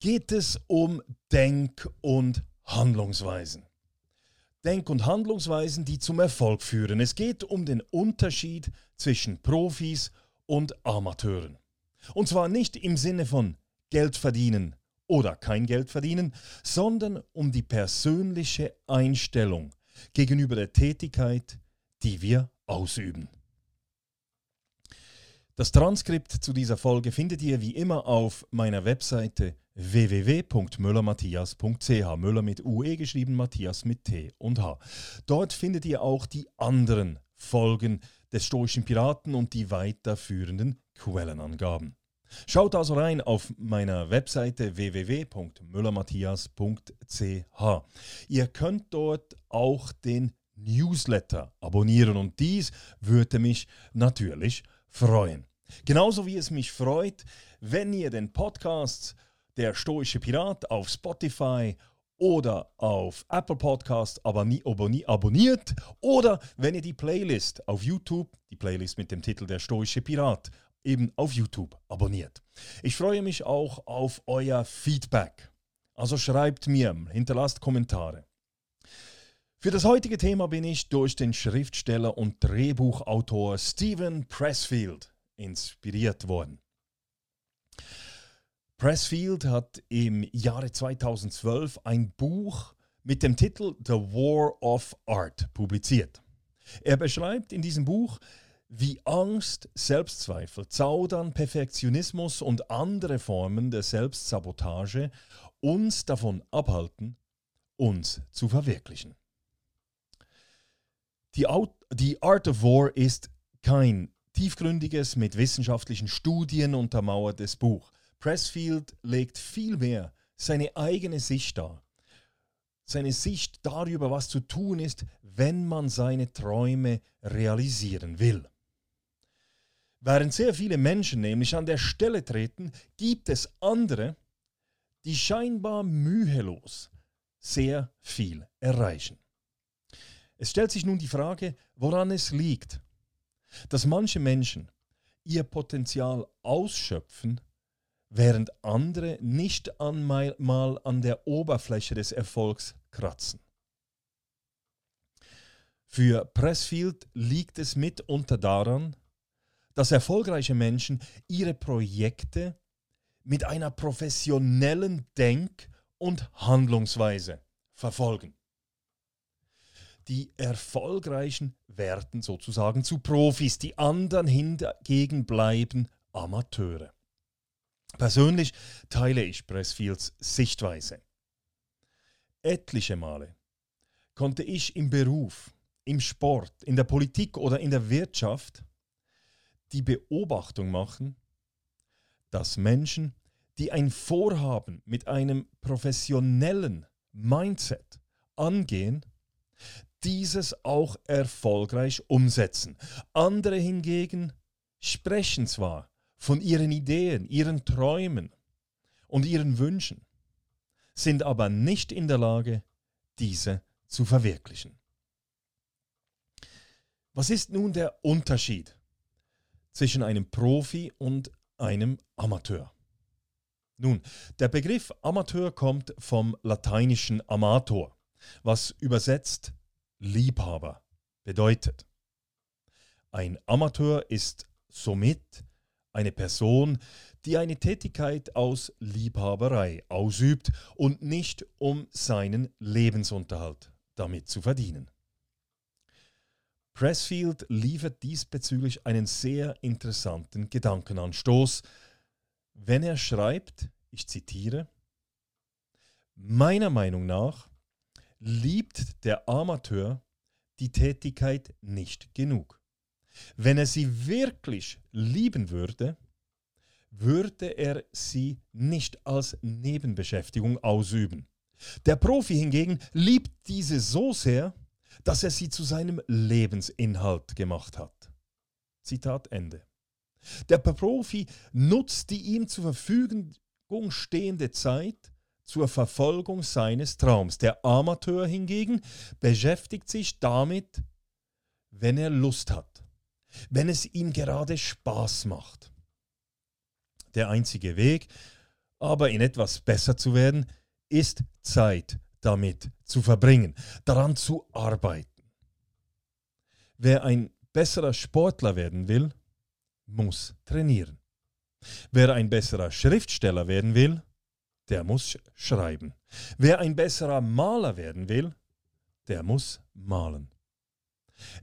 geht es um Denk- und Handlungsweisen. Denk- und Handlungsweisen, die zum Erfolg führen. Es geht um den Unterschied zwischen Profis und Amateuren. Und zwar nicht im Sinne von Geld verdienen oder kein Geld verdienen, sondern um die persönliche Einstellung gegenüber der Tätigkeit, die wir ausüben. Das Transkript zu dieser Folge findet ihr wie immer auf meiner Webseite www.müllermatthias.ch. Müller mit UE geschrieben, Matthias mit T und H. Dort findet ihr auch die anderen Folgen des Stoischen Piraten und die weiterführenden Quellenangaben. Schaut also rein auf meiner Webseite www.müllermatthias.ch. Ihr könnt dort auch den Newsletter abonnieren und dies würde mich natürlich freuen. Genauso wie es mich freut, wenn ihr den Podcast Der Stoische Pirat auf Spotify oder auf Apple Podcast abonniert oder wenn ihr die Playlist auf YouTube, die Playlist mit dem Titel Der Stoische Pirat, eben auf YouTube abonniert. Ich freue mich auch auf euer Feedback. Also schreibt mir, hinterlasst Kommentare. Für das heutige Thema bin ich durch den Schriftsteller und Drehbuchautor Stephen Pressfield inspiriert worden. Pressfield hat im Jahre 2012 ein Buch mit dem Titel The War of Art publiziert. Er beschreibt in diesem Buch, wie Angst, Selbstzweifel, Zaudern, Perfektionismus und andere Formen der Selbstsabotage uns davon abhalten, uns zu verwirklichen. Die, Art of War ist kein tiefgründiges, mit wissenschaftlichen Studien untermauertes Buch. Pressfield legt vielmehr seine eigene Sicht dar. Seine Sicht darüber, was zu tun ist, wenn man seine Träume realisieren will. Während sehr viele Menschen nämlich an der Stelle treten, gibt es andere, die scheinbar mühelos sehr viel erreichen. Es stellt sich nun die Frage, woran es liegt, dass manche Menschen ihr Potenzial ausschöpfen, während andere nicht einmal mal an der Oberfläche des Erfolgs kratzen. Für Pressfield liegt es mitunter daran, dass erfolgreiche Menschen ihre Projekte mit einer professionellen Denk- und Handlungsweise verfolgen. Die Erfolgreichen werden sozusagen zu Profis, die anderen hingegen bleiben Amateure. Persönlich teile ich Pressfields Sichtweise. Etliche Male konnte ich im Beruf, im Sport, in der Politik oder in der Wirtschaft die Beobachtung machen, dass Menschen, die ein Vorhaben mit einem professionellen Mindset angehen, dieses auch erfolgreich umsetzen. Andere hingegen sprechen zwar von ihren Ideen, ihren Träumen und ihren Wünschen, sind aber nicht in der Lage, diese zu verwirklichen. Was ist nun der Unterschied zwischen einem Profi und einem Amateur? Nun, der Begriff Amateur kommt vom lateinischen Amator, was übersetzt Liebhaber bedeutet. Ein Amateur ist somit eine Person, die eine Tätigkeit aus Liebhaberei ausübt und nicht um seinen Lebensunterhalt damit zu verdienen. Pressfield liefert diesbezüglich einen sehr interessanten Gedankenanstoß, wenn er schreibt, ich zitiere, Meiner Meinung nach liebt der Amateur die Tätigkeit nicht genug. Wenn er sie wirklich lieben würde, würde er sie nicht als Nebenbeschäftigung ausüben. Der Profi hingegen liebt diese so sehr, dass er sie zu seinem Lebensinhalt gemacht hat. Zitat Ende. Der Profi nutzt die ihm zur Verfügung stehende Zeit zur Verfolgung seines Traums. Der Amateur hingegen beschäftigt sich damit, wenn er Lust hat, wenn es ihm gerade Spaß macht. Der einzige Weg, aber in etwas besser zu werden, ist Zeit damit zu verbringen, daran zu arbeiten. Wer ein besserer Sportler werden will, muss trainieren. Wer ein besserer Schriftsteller werden will, der muss schreiben. Wer ein besserer Maler werden will, der muss malen.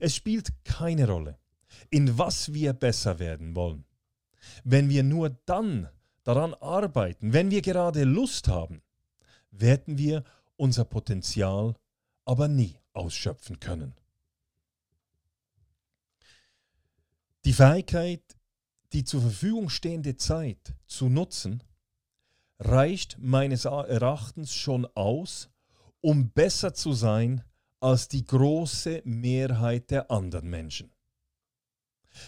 Es spielt keine Rolle, in was wir besser werden wollen. Wenn wir nur dann daran arbeiten, wenn wir gerade Lust haben, werden wir unser Potenzial aber nie ausschöpfen können. Die Fähigkeit, die zur Verfügung stehende Zeit zu nutzen, reicht meines Erachtens schon aus, um besser zu sein als die große Mehrheit der anderen Menschen.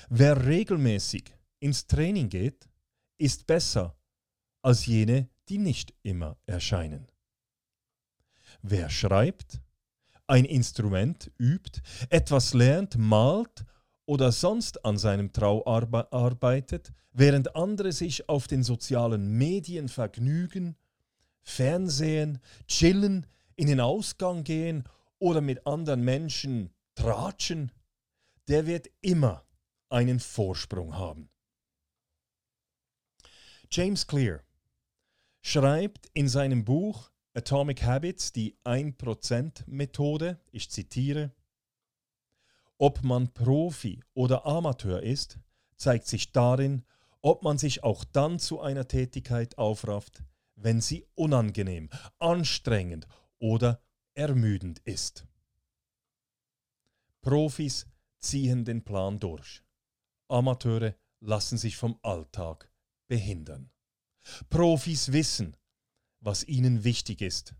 Wer regelmäßig ins Training geht, ist besser als jene, die nicht immer erscheinen. Wer schreibt, ein Instrument übt, etwas lernt, malt oder sonst an seinem Trau arbeitet, während andere sich auf den sozialen Medien vergnügen, Fernsehen, chillen, in den Ausgang gehen oder mit anderen Menschen tratschen, der wird immer einen Vorsprung haben. James Clear schreibt in seinem Buch Atomic Habits die 1%-Methode, ich zitiere, ob man Profi oder Amateur ist, zeigt sich darin, ob man sich auch dann zu einer Tätigkeit aufrafft, wenn sie unangenehm, anstrengend oder ermüdend ist. Profis ziehen den Plan durch. Amateure lassen sich vom Alltag behindern. Profis wissen, was ihnen wichtig ist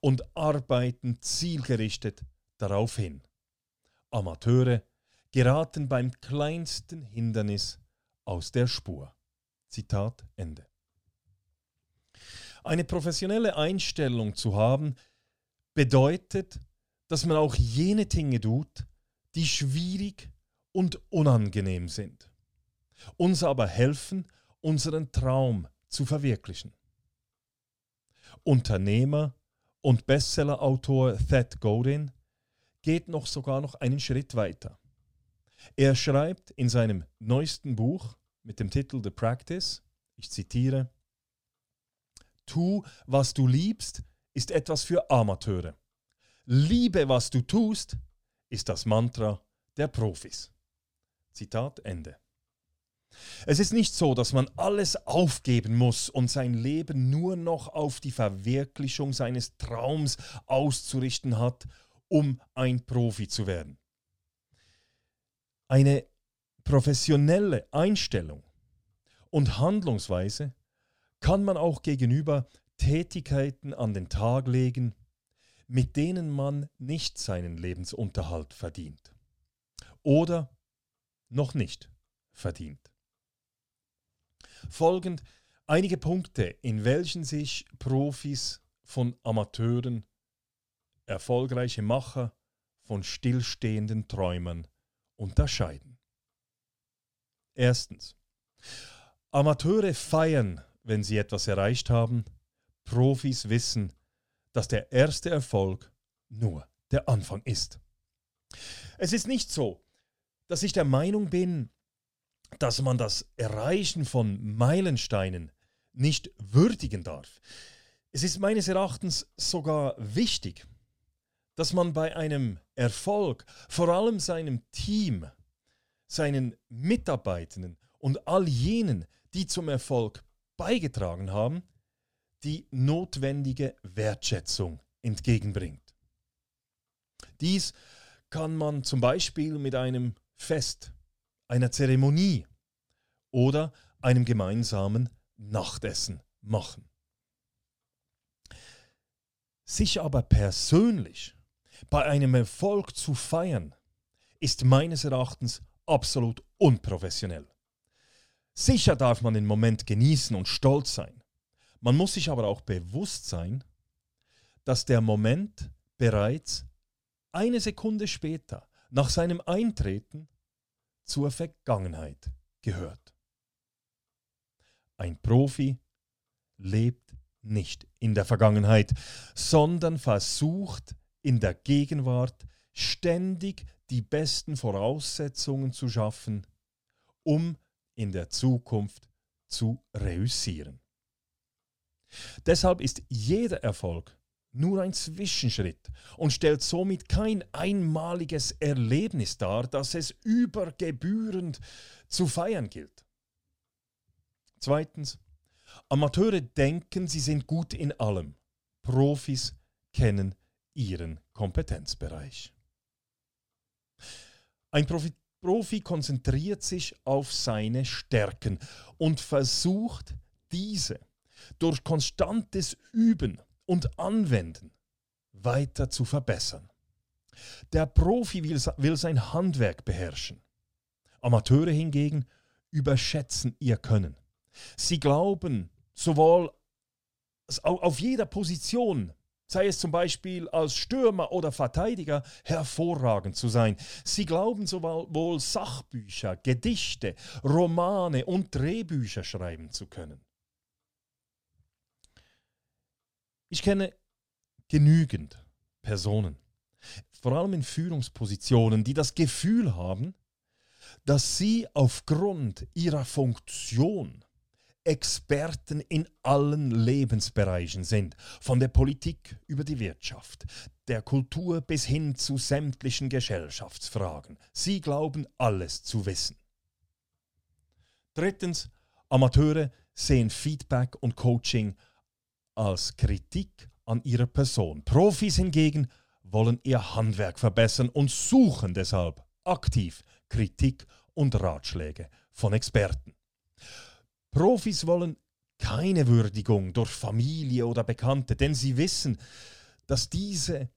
und arbeiten zielgerichtet darauf hin. Amateure geraten beim kleinsten Hindernis aus der Spur. Zitat Ende. Eine professionelle Einstellung zu haben, bedeutet, dass man auch jene Dinge tut, die schwierig und unangenehm sind, uns aber helfen, unseren Traum zu verwirklichen. Unternehmer und Bestsellerautor Thad Godin geht noch sogar noch einen Schritt weiter. Er schreibt in seinem neuesten Buch mit dem Titel The Practice, ich zitiere, Tu, was du liebst, ist etwas für Amateure. Liebe, was du tust, ist das Mantra der Profis. Zitat Ende. Es ist nicht so, dass man alles aufgeben muss und sein Leben nur noch auf die Verwirklichung seines Traums auszurichten hat, um ein Profi zu werden. Eine professionelle Einstellung und Handlungsweise kann man auch gegenüber Tätigkeiten an den Tag legen, mit denen man nicht seinen Lebensunterhalt verdient oder noch nicht verdient folgend einige Punkte, in welchen sich Profis von Amateuren, erfolgreiche Macher von stillstehenden Träumern unterscheiden. Erstens. Amateure feiern, wenn sie etwas erreicht haben. Profis wissen, dass der erste Erfolg nur der Anfang ist. Es ist nicht so, dass ich der Meinung bin, dass man das Erreichen von Meilensteinen nicht würdigen darf. Es ist meines Erachtens sogar wichtig, dass man bei einem Erfolg vor allem seinem Team, seinen Mitarbeitenden und all jenen, die zum Erfolg beigetragen haben, die notwendige Wertschätzung entgegenbringt. Dies kann man zum Beispiel mit einem Fest einer Zeremonie oder einem gemeinsamen Nachtessen machen. Sich aber persönlich bei einem Erfolg zu feiern, ist meines Erachtens absolut unprofessionell. Sicher darf man den Moment genießen und stolz sein. Man muss sich aber auch bewusst sein, dass der Moment bereits eine Sekunde später nach seinem Eintreten zur Vergangenheit gehört. Ein Profi lebt nicht in der Vergangenheit, sondern versucht in der Gegenwart ständig die besten Voraussetzungen zu schaffen, um in der Zukunft zu reüssieren. Deshalb ist jeder Erfolg nur ein Zwischenschritt und stellt somit kein einmaliges Erlebnis dar, das es übergebührend zu feiern gilt. Zweitens, Amateure denken, sie sind gut in allem. Profis kennen ihren Kompetenzbereich. Ein Profi, Profi konzentriert sich auf seine Stärken und versucht diese durch konstantes Üben und Anwenden weiter zu verbessern. Der Profi will, will sein Handwerk beherrschen. Amateure hingegen überschätzen ihr Können. Sie glauben sowohl auf jeder Position, sei es zum Beispiel als Stürmer oder Verteidiger, hervorragend zu sein. Sie glauben sowohl Sachbücher, Gedichte, Romane und Drehbücher schreiben zu können. Ich kenne genügend Personen, vor allem in Führungspositionen, die das Gefühl haben, dass sie aufgrund ihrer Funktion Experten in allen Lebensbereichen sind, von der Politik über die Wirtschaft, der Kultur bis hin zu sämtlichen Gesellschaftsfragen. Sie glauben alles zu wissen. Drittens, Amateure sehen Feedback und Coaching als Kritik an ihrer Person. Profis hingegen wollen ihr Handwerk verbessern und suchen deshalb aktiv Kritik und Ratschläge von Experten. Profis wollen keine Würdigung durch Familie oder Bekannte, denn sie wissen, dass diese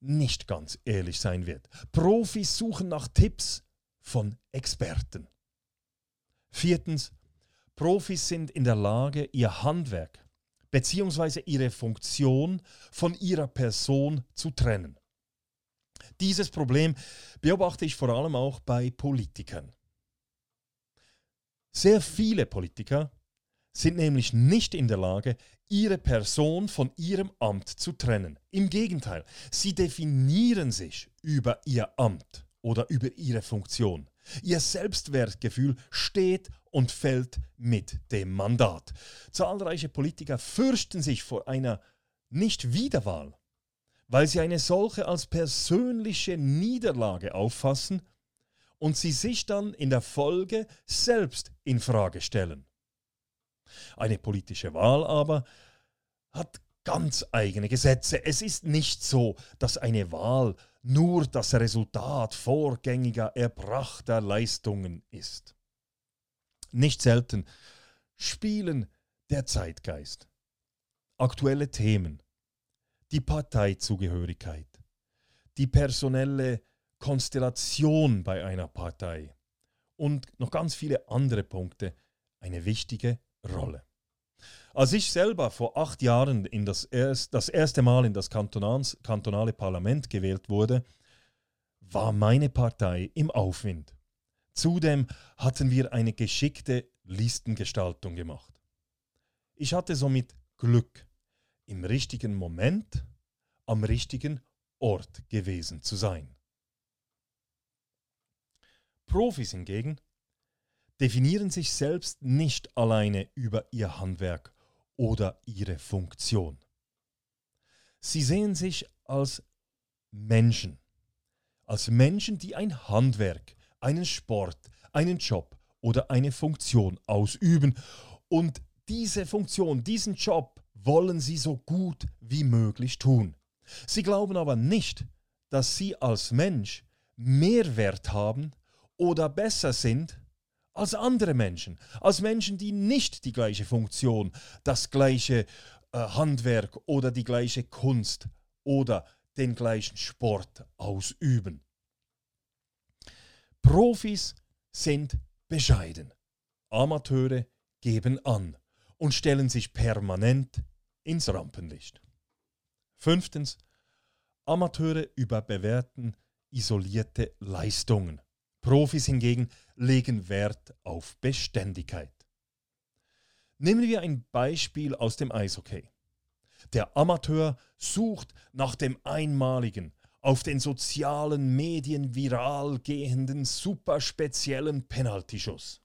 nicht ganz ehrlich sein wird. Profis suchen nach Tipps von Experten. Viertens, Profis sind in der Lage, ihr Handwerk bzw. ihre Funktion von ihrer Person zu trennen. Dieses Problem beobachte ich vor allem auch bei Politikern. Sehr viele Politiker sind nämlich nicht in der Lage, ihre Person von ihrem Amt zu trennen. Im Gegenteil, sie definieren sich über ihr Amt oder über ihre Funktion. Ihr Selbstwertgefühl steht und fällt mit dem Mandat. Zahlreiche Politiker fürchten sich vor einer Nicht-Wiederwahl, weil sie eine solche als persönliche Niederlage auffassen und sie sich dann in der Folge selbst in Frage stellen. Eine politische Wahl aber hat ganz eigene Gesetze. Es ist nicht so, dass eine Wahl nur das Resultat vorgängiger erbrachter Leistungen ist. Nicht selten spielen der Zeitgeist, aktuelle Themen, die Parteizugehörigkeit, die personelle Konstellation bei einer Partei und noch ganz viele andere Punkte eine wichtige Rolle. Als ich selber vor acht Jahren in das, erst, das erste Mal in das Kantonals, kantonale Parlament gewählt wurde, war meine Partei im Aufwind. Zudem hatten wir eine geschickte Listengestaltung gemacht. Ich hatte somit Glück, im richtigen Moment am richtigen Ort gewesen zu sein. Profis hingegen definieren sich selbst nicht alleine über ihr Handwerk oder ihre Funktion. Sie sehen sich als Menschen, als Menschen, die ein Handwerk, einen Sport, einen Job oder eine Funktion ausüben und diese Funktion, diesen Job wollen sie so gut wie möglich tun. Sie glauben aber nicht, dass sie als Mensch mehr Wert haben oder besser sind als andere Menschen, als Menschen, die nicht die gleiche Funktion, das gleiche äh, Handwerk oder die gleiche Kunst oder den gleichen Sport ausüben. Profis sind bescheiden. Amateure geben an und stellen sich permanent ins Rampenlicht. Fünftens. Amateure überbewerten isolierte Leistungen. Profis hingegen legen Wert auf Beständigkeit. Nehmen wir ein Beispiel aus dem Eishockey. Der Amateur sucht nach dem einmaligen, auf den sozialen Medien viral gehenden, superspeziellen Penaltyschuss.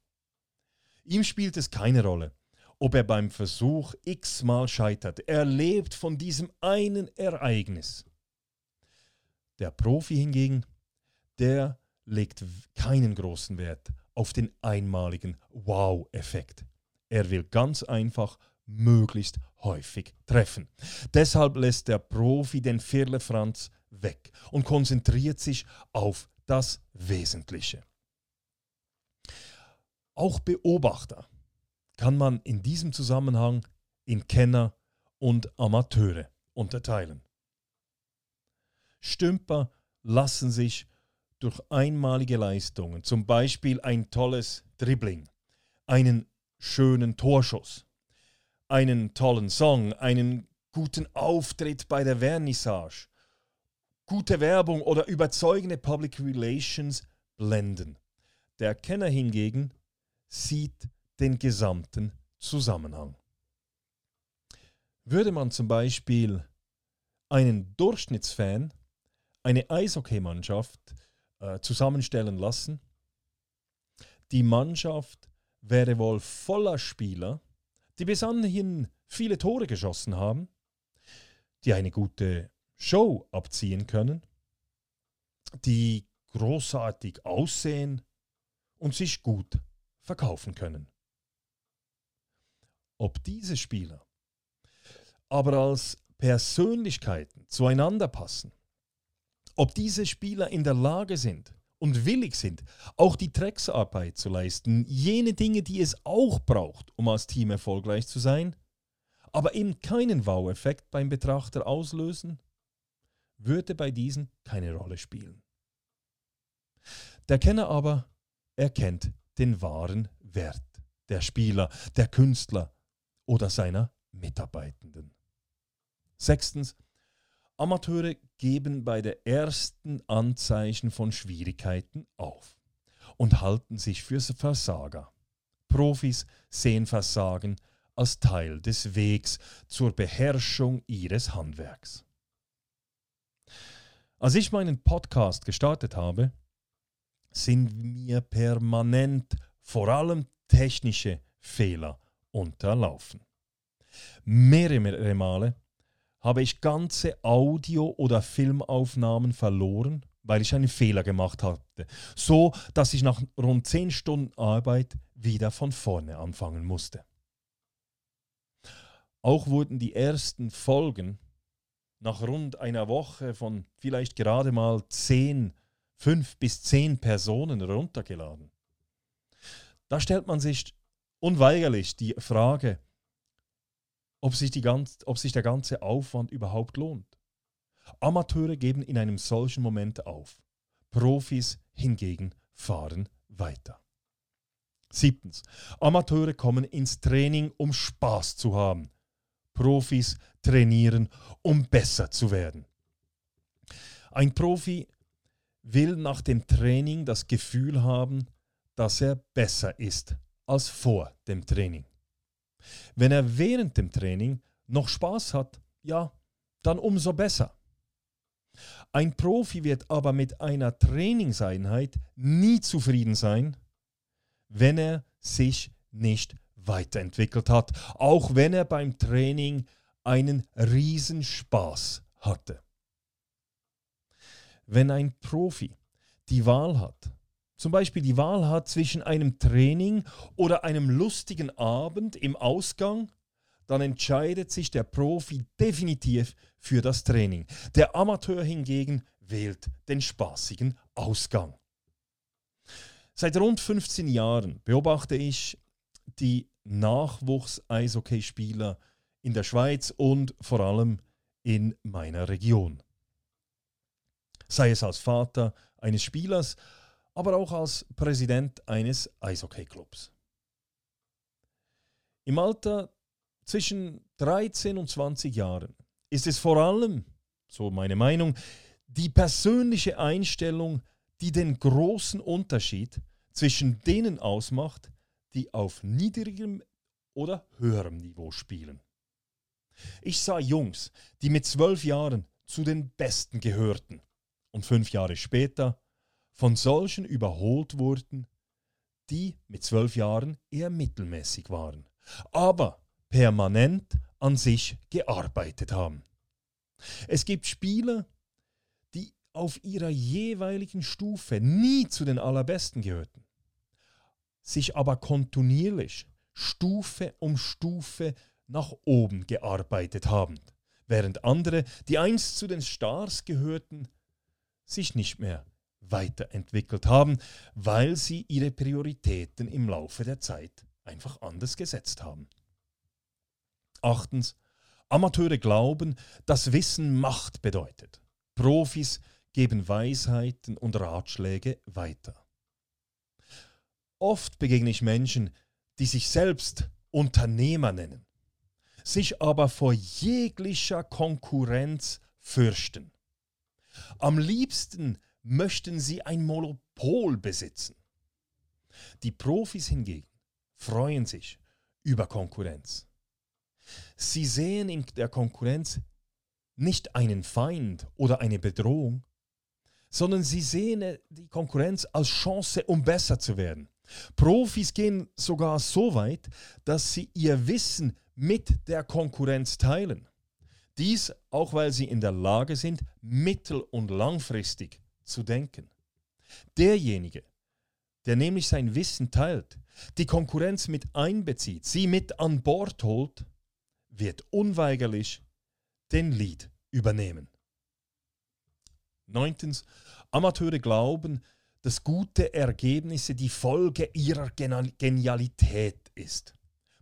Ihm spielt es keine Rolle, ob er beim Versuch x-mal scheitert. Er lebt von diesem einen Ereignis. Der Profi hingegen, der legt keinen großen Wert auf den einmaligen Wow-Effekt. Er will ganz einfach möglichst häufig treffen. Deshalb lässt der Profi den Firlefanz weg und konzentriert sich auf das Wesentliche. Auch Beobachter kann man in diesem Zusammenhang in Kenner und Amateure unterteilen. Stümper lassen sich durch einmalige Leistungen, zum Beispiel ein tolles Dribbling, einen schönen Torschuss, einen tollen Song, einen guten Auftritt bei der Vernissage, gute Werbung oder überzeugende Public Relations blenden. Der Kenner hingegen sieht den gesamten Zusammenhang. Würde man zum Beispiel einen Durchschnittsfan eine Eishockeymannschaft äh, zusammenstellen lassen. Die Mannschaft wäre wohl voller Spieler, die bis anhin viele Tore geschossen haben, die eine gute Show abziehen können, die großartig aussehen und sich gut verkaufen können. Ob diese Spieler aber als Persönlichkeiten zueinander passen, ob diese Spieler in der Lage sind und willig sind, auch die Drecksarbeit zu leisten, jene Dinge, die es auch braucht, um als Team erfolgreich zu sein, aber eben keinen Wow-Effekt beim Betrachter auslösen, würde bei diesen keine Rolle spielen. Der Kenner aber erkennt den wahren Wert der Spieler, der Künstler oder seiner Mitarbeitenden. Sechstens, Amateure geben bei der ersten Anzeichen von Schwierigkeiten auf und halten sich für Versager. Profis sehen Versagen als Teil des Wegs zur Beherrschung ihres Handwerks. Als ich meinen Podcast gestartet habe, sind mir permanent vor allem technische Fehler unterlaufen. Mehrere Male habe ich ganze Audio- oder Filmaufnahmen verloren, weil ich einen Fehler gemacht hatte. So, dass ich nach rund 10 Stunden Arbeit wieder von vorne anfangen musste. Auch wurden die ersten Folgen nach rund einer Woche von vielleicht gerade mal 10, 5 bis 10 Personen runtergeladen. Da stellt man sich unweigerlich die Frage, ob sich, die ganz, ob sich der ganze Aufwand überhaupt lohnt. Amateure geben in einem solchen Moment auf. Profis hingegen fahren weiter. Siebtens. Amateure kommen ins Training, um Spaß zu haben. Profis trainieren, um besser zu werden. Ein Profi will nach dem Training das Gefühl haben, dass er besser ist als vor dem Training. Wenn er während dem Training noch Spaß hat, ja, dann umso besser. Ein Profi wird aber mit einer Trainingseinheit nie zufrieden sein, wenn er sich nicht weiterentwickelt hat, auch wenn er beim Training einen Riesenspaß hatte. Wenn ein Profi die Wahl hat, zum Beispiel die Wahl hat zwischen einem Training oder einem lustigen Abend im Ausgang, dann entscheidet sich der Profi definitiv für das Training. Der Amateur hingegen wählt den spaßigen Ausgang. Seit rund 15 Jahren beobachte ich die Nachwuchs-Eishockeyspieler in der Schweiz und vor allem in meiner Region. Sei es als Vater eines Spielers, aber auch als Präsident eines Eishockeyclubs. Im Alter zwischen 13 und 20 Jahren ist es vor allem, so meine Meinung, die persönliche Einstellung, die den großen Unterschied zwischen denen ausmacht, die auf niedrigem oder höherem Niveau spielen. Ich sah Jungs, die mit zwölf Jahren zu den Besten gehörten und fünf Jahre später von solchen überholt wurden, die mit zwölf Jahren eher mittelmäßig waren, aber permanent an sich gearbeitet haben. Es gibt Spieler, die auf ihrer jeweiligen Stufe nie zu den Allerbesten gehörten, sich aber kontinuierlich Stufe um Stufe nach oben gearbeitet haben, während andere, die einst zu den Stars gehörten, sich nicht mehr weiterentwickelt haben, weil sie ihre Prioritäten im Laufe der Zeit einfach anders gesetzt haben. Achtens, Amateure glauben, dass Wissen Macht bedeutet. Profis geben Weisheiten und Ratschläge weiter. Oft begegne ich Menschen, die sich selbst Unternehmer nennen, sich aber vor jeglicher Konkurrenz fürchten. Am liebsten möchten sie ein Monopol besitzen. Die Profis hingegen freuen sich über Konkurrenz. Sie sehen in der Konkurrenz nicht einen Feind oder eine Bedrohung, sondern sie sehen die Konkurrenz als Chance, um besser zu werden. Profis gehen sogar so weit, dass sie ihr Wissen mit der Konkurrenz teilen. Dies auch, weil sie in der Lage sind, mittel- und langfristig zu denken. Derjenige, der nämlich sein Wissen teilt, die Konkurrenz mit einbezieht, sie mit an Bord holt, wird unweigerlich den Lead übernehmen. Neuntens, Amateure glauben, dass gute Ergebnisse die Folge ihrer Genialität ist.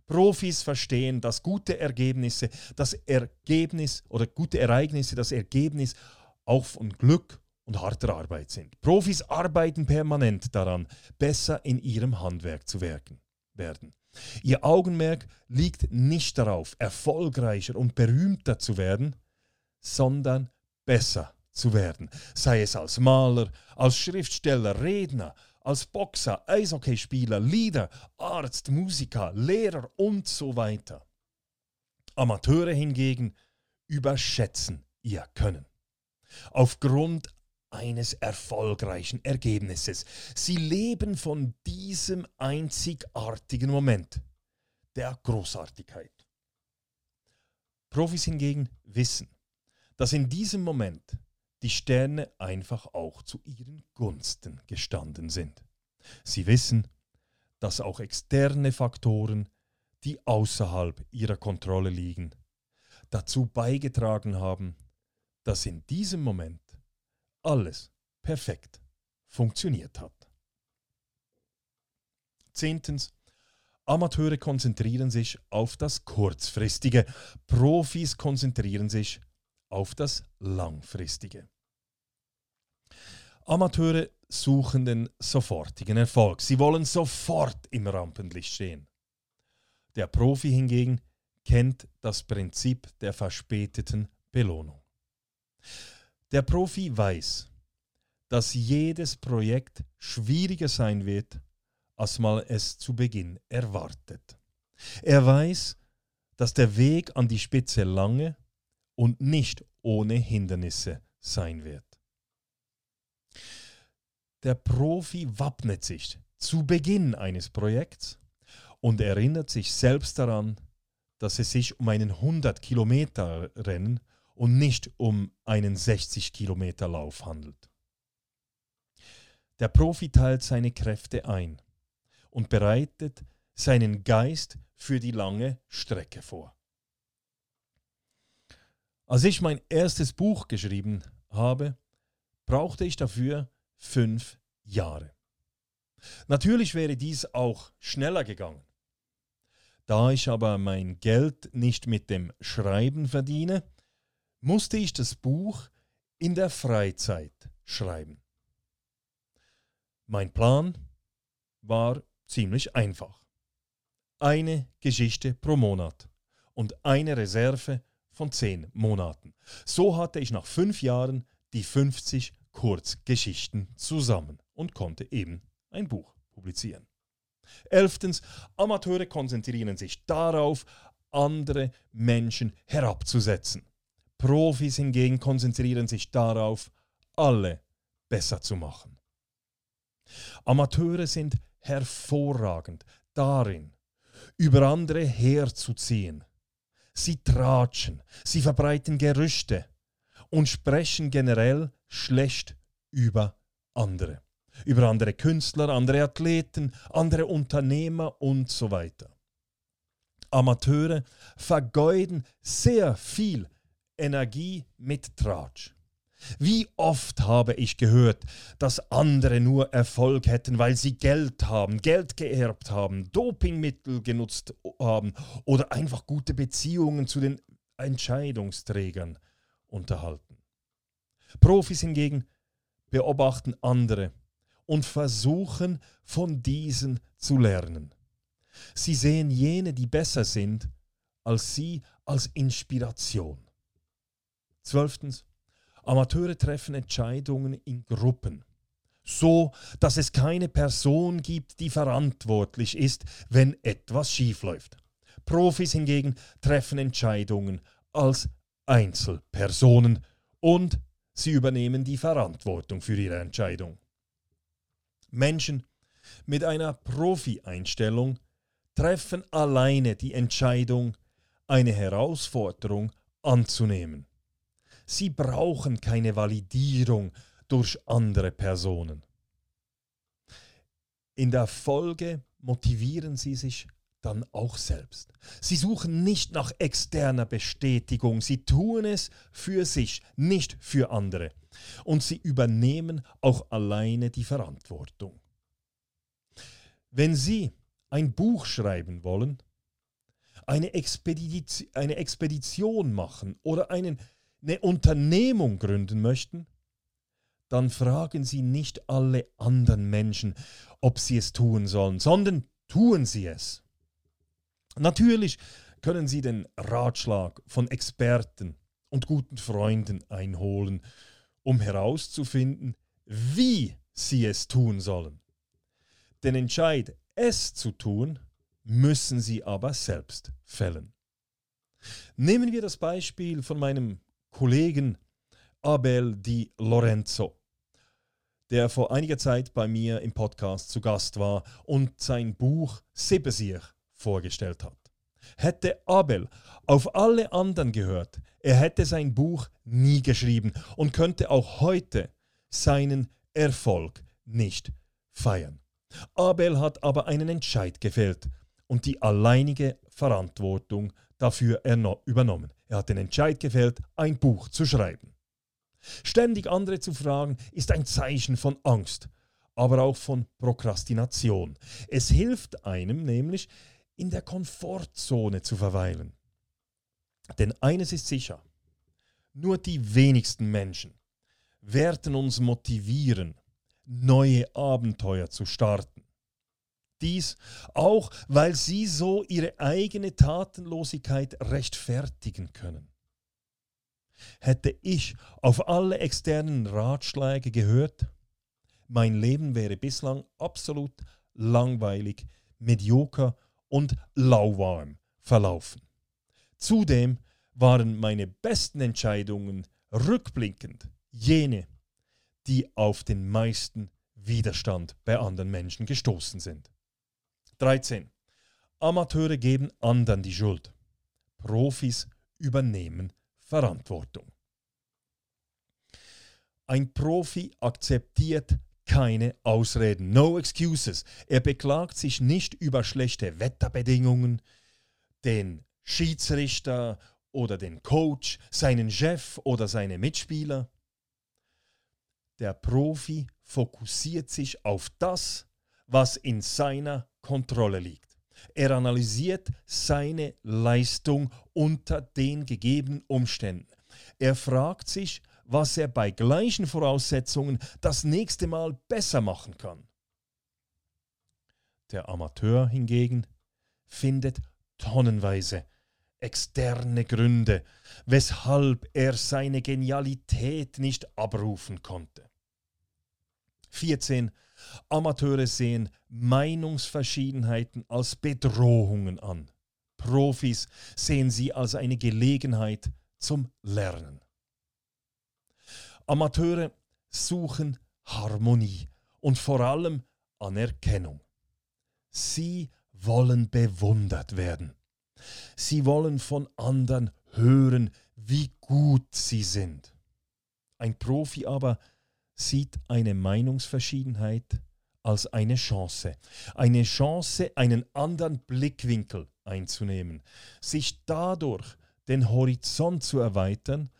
Profis verstehen, dass gute Ergebnisse das Ergebnis oder gute Ereignisse das Ergebnis auch von Glück und harter Arbeit sind. Profis arbeiten permanent daran, besser in ihrem Handwerk zu werden. Ihr Augenmerk liegt nicht darauf, erfolgreicher und berühmter zu werden, sondern besser zu werden, sei es als Maler, als Schriftsteller, Redner, als Boxer, Eishockeyspieler, Leader, Arzt, Musiker, Lehrer und so weiter. Amateure hingegen überschätzen ihr Können. Aufgrund eines erfolgreichen Ergebnisses. Sie leben von diesem einzigartigen Moment, der Großartigkeit. Profis hingegen wissen, dass in diesem Moment die Sterne einfach auch zu ihren Gunsten gestanden sind. Sie wissen, dass auch externe Faktoren, die außerhalb ihrer Kontrolle liegen, dazu beigetragen haben, dass in diesem Moment alles perfekt funktioniert hat. Zehntens. Amateure konzentrieren sich auf das Kurzfristige, Profis konzentrieren sich auf das Langfristige. Amateure suchen den sofortigen Erfolg. Sie wollen sofort im Rampenlicht stehen. Der Profi hingegen kennt das Prinzip der verspäteten Belohnung. Der Profi weiß, dass jedes Projekt schwieriger sein wird, als man es zu Beginn erwartet. Er weiß, dass der Weg an die Spitze lange und nicht ohne Hindernisse sein wird. Der Profi wappnet sich zu Beginn eines Projekts und erinnert sich selbst daran, dass es sich um einen 100 Kilometer Rennen und nicht um einen 60 Kilometer Lauf handelt. Der Profi teilt seine Kräfte ein und bereitet seinen Geist für die lange Strecke vor. Als ich mein erstes Buch geschrieben habe, brauchte ich dafür fünf Jahre. Natürlich wäre dies auch schneller gegangen. Da ich aber mein Geld nicht mit dem Schreiben verdiene, musste ich das Buch in der Freizeit schreiben. Mein Plan war ziemlich einfach. Eine Geschichte pro Monat und eine Reserve von zehn Monaten. So hatte ich nach fünf Jahren die 50 Kurzgeschichten zusammen und konnte eben ein Buch publizieren. Elftens, Amateure konzentrieren sich darauf, andere Menschen herabzusetzen. Profis hingegen konzentrieren sich darauf, alle besser zu machen. Amateure sind hervorragend darin, über andere herzuziehen. Sie tratschen, sie verbreiten Gerüchte und sprechen generell schlecht über andere über andere Künstler, andere Athleten, andere Unternehmer und so weiter. Amateure vergeuden sehr viel Energie mit Tratsch. Wie oft habe ich gehört, dass andere nur Erfolg hätten, weil sie Geld haben, Geld geerbt haben, Dopingmittel genutzt haben oder einfach gute Beziehungen zu den Entscheidungsträgern unterhalten. Profis hingegen beobachten andere und versuchen von diesen zu lernen. Sie sehen jene, die besser sind, als sie als Inspiration. Zwölftens. Amateure treffen Entscheidungen in Gruppen, so dass es keine Person gibt, die verantwortlich ist, wenn etwas schiefläuft. Profis hingegen treffen Entscheidungen als Einzelpersonen und sie übernehmen die Verantwortung für ihre Entscheidung. Menschen mit einer Profi-Einstellung treffen alleine die Entscheidung, eine Herausforderung anzunehmen. Sie brauchen keine Validierung durch andere Personen. In der Folge motivieren sie sich dann auch selbst. Sie suchen nicht nach externer Bestätigung, sie tun es für sich, nicht für andere. Und sie übernehmen auch alleine die Verantwortung. Wenn Sie ein Buch schreiben wollen, eine, Expedition, machen oder einen, eine Unternehmung gründen möchten, dann fragen Sie nicht alle anderen Menschen, ob sie es tun sollen, sondern tun Sie es. Natürlich können Sie den Ratschlag von Experten und guten Freunden einholen, um herauszufinden, wie Sie es tun sollen. Den Entscheid, es zu tun, müssen Sie aber selbst fällen. Nehmen wir das Beispiel von meinem Kollegen Abel Di Lorenzo, der vor einiger Zeit bei mir im Podcast zu Gast war und sein Buch Sebesir vorgestellt hat. Hätte Abel auf alle anderen gehört, er hätte sein Buch nie geschrieben und könnte auch heute seinen Erfolg nicht feiern. Abel hat aber einen Entscheid gefällt und die alleinige Verantwortung dafür übernommen. Er hat den Entscheid gefällt, ein Buch zu schreiben. Ständig andere zu fragen, ist ein Zeichen von Angst, aber auch von Prokrastination. Es hilft einem nämlich, in der Komfortzone zu verweilen. Denn eines ist sicher, nur die wenigsten Menschen werden uns motivieren, neue Abenteuer zu starten. Dies auch, weil sie so ihre eigene Tatenlosigkeit rechtfertigen können. Hätte ich auf alle externen Ratschläge gehört, mein Leben wäre bislang absolut langweilig, medioker und lauwarm verlaufen. Zudem waren meine besten Entscheidungen rückblickend jene, die auf den meisten Widerstand bei anderen Menschen gestoßen sind. 13. Amateure geben anderen die Schuld. Profis übernehmen Verantwortung. Ein Profi akzeptiert keine Ausreden, no excuses. Er beklagt sich nicht über schlechte Wetterbedingungen, den Schiedsrichter oder den Coach, seinen Chef oder seine Mitspieler. Der Profi fokussiert sich auf das, was in seiner Kontrolle liegt. Er analysiert seine Leistung unter den gegebenen Umständen. Er fragt sich, was er bei gleichen Voraussetzungen das nächste Mal besser machen kann. Der Amateur hingegen findet tonnenweise externe Gründe, weshalb er seine Genialität nicht abrufen konnte. 14. Amateure sehen Meinungsverschiedenheiten als Bedrohungen an. Profis sehen sie als eine Gelegenheit zum Lernen. Amateure suchen Harmonie und vor allem Anerkennung. Sie wollen bewundert werden. Sie wollen von anderen hören, wie gut sie sind. Ein Profi aber sieht eine Meinungsverschiedenheit als eine Chance. Eine Chance, einen anderen Blickwinkel einzunehmen, sich dadurch den Horizont zu erweitern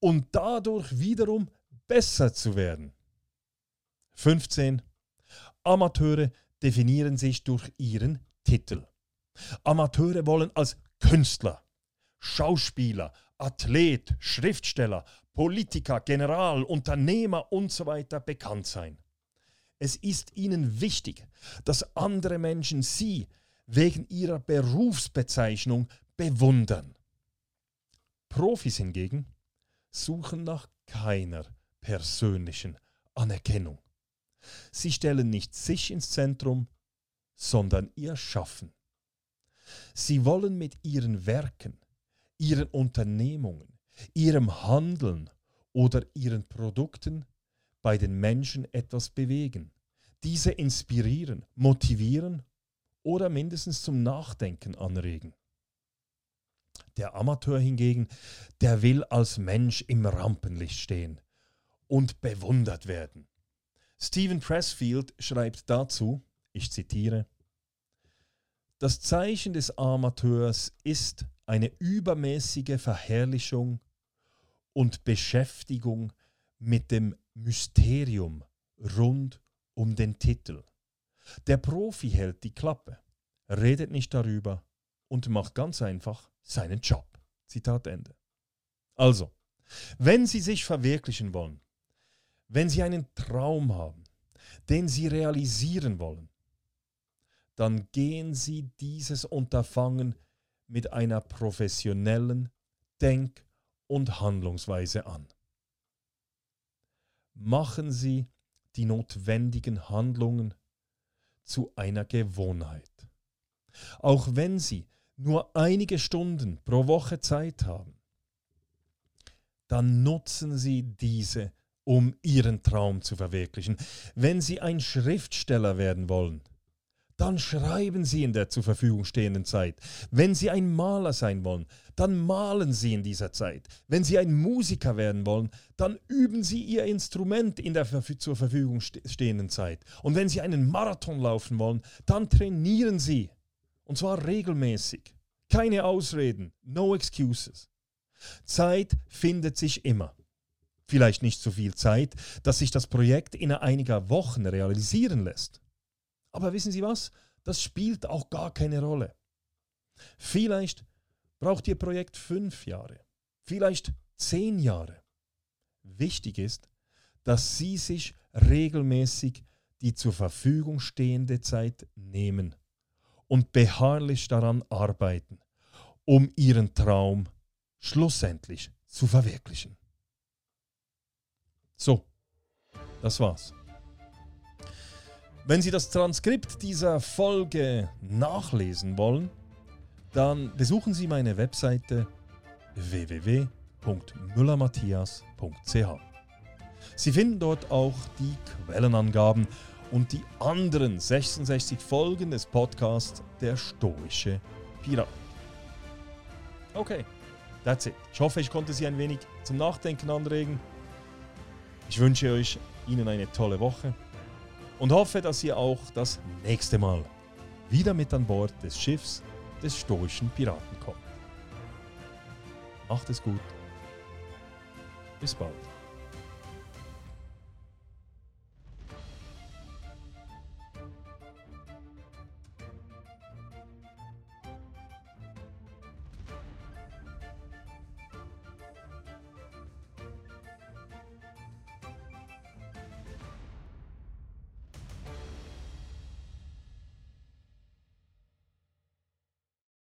und dadurch wiederum besser zu werden. 15. Amateure definieren sich durch ihren Titel. Amateure wollen als Künstler, Schauspieler, Athlet, Schriftsteller, Politiker, General, Unternehmer usw. So bekannt sein. Es ist ihnen wichtig, dass andere Menschen sie wegen ihrer Berufsbezeichnung bewundern. Profis hingegen suchen nach keiner persönlichen Anerkennung. Sie stellen nicht sich ins Zentrum, sondern ihr Schaffen. Sie wollen mit ihren Werken, ihren Unternehmungen, ihrem Handeln oder ihren Produkten bei den Menschen etwas bewegen, diese inspirieren, motivieren oder mindestens zum Nachdenken anregen. Der Amateur hingegen, der will als Mensch im Rampenlicht stehen und bewundert werden. Stephen Pressfield schreibt dazu, ich zitiere, Das Zeichen des Amateurs ist eine übermäßige Verherrlichung und Beschäftigung mit dem Mysterium rund um den Titel. Der Profi hält die Klappe, redet nicht darüber und macht ganz einfach seinen Job. Zitat Ende. Also, wenn Sie sich verwirklichen wollen, wenn Sie einen Traum haben, den Sie realisieren wollen, dann gehen Sie dieses Unterfangen mit einer professionellen Denk- und Handlungsweise an. Machen Sie die notwendigen Handlungen zu einer Gewohnheit. Auch wenn Sie nur einige Stunden pro Woche Zeit haben, dann nutzen Sie diese, um Ihren Traum zu verwirklichen. Wenn Sie ein Schriftsteller werden wollen, dann schreiben Sie in der zur Verfügung stehenden Zeit. Wenn Sie ein Maler sein wollen, dann malen Sie in dieser Zeit. Wenn Sie ein Musiker werden wollen, dann üben Sie Ihr Instrument in der zur Verfügung stehenden Zeit. Und wenn Sie einen Marathon laufen wollen, dann trainieren Sie. Und zwar regelmäßig. Keine Ausreden, no excuses. Zeit findet sich immer. Vielleicht nicht so viel Zeit, dass sich das Projekt in einiger Wochen realisieren lässt. Aber wissen Sie was? Das spielt auch gar keine Rolle. Vielleicht braucht Ihr Projekt fünf Jahre, vielleicht zehn Jahre. Wichtig ist, dass Sie sich regelmäßig die zur Verfügung stehende Zeit nehmen und beharrlich daran arbeiten, um Ihren Traum schlussendlich zu verwirklichen. So, das war's. Wenn Sie das Transkript dieser Folge nachlesen wollen, dann besuchen Sie meine Webseite www.müllermatthias.ch. Sie finden dort auch die Quellenangaben und die anderen 66 Folgen des Podcasts Der stoische Pirat. Okay, that's it. Ich hoffe, ich konnte Sie ein wenig zum Nachdenken anregen. Ich wünsche euch Ihnen eine tolle Woche und hoffe, dass ihr auch das nächste Mal wieder mit an Bord des Schiffs des stoischen Piraten kommt. Macht es gut. Bis bald.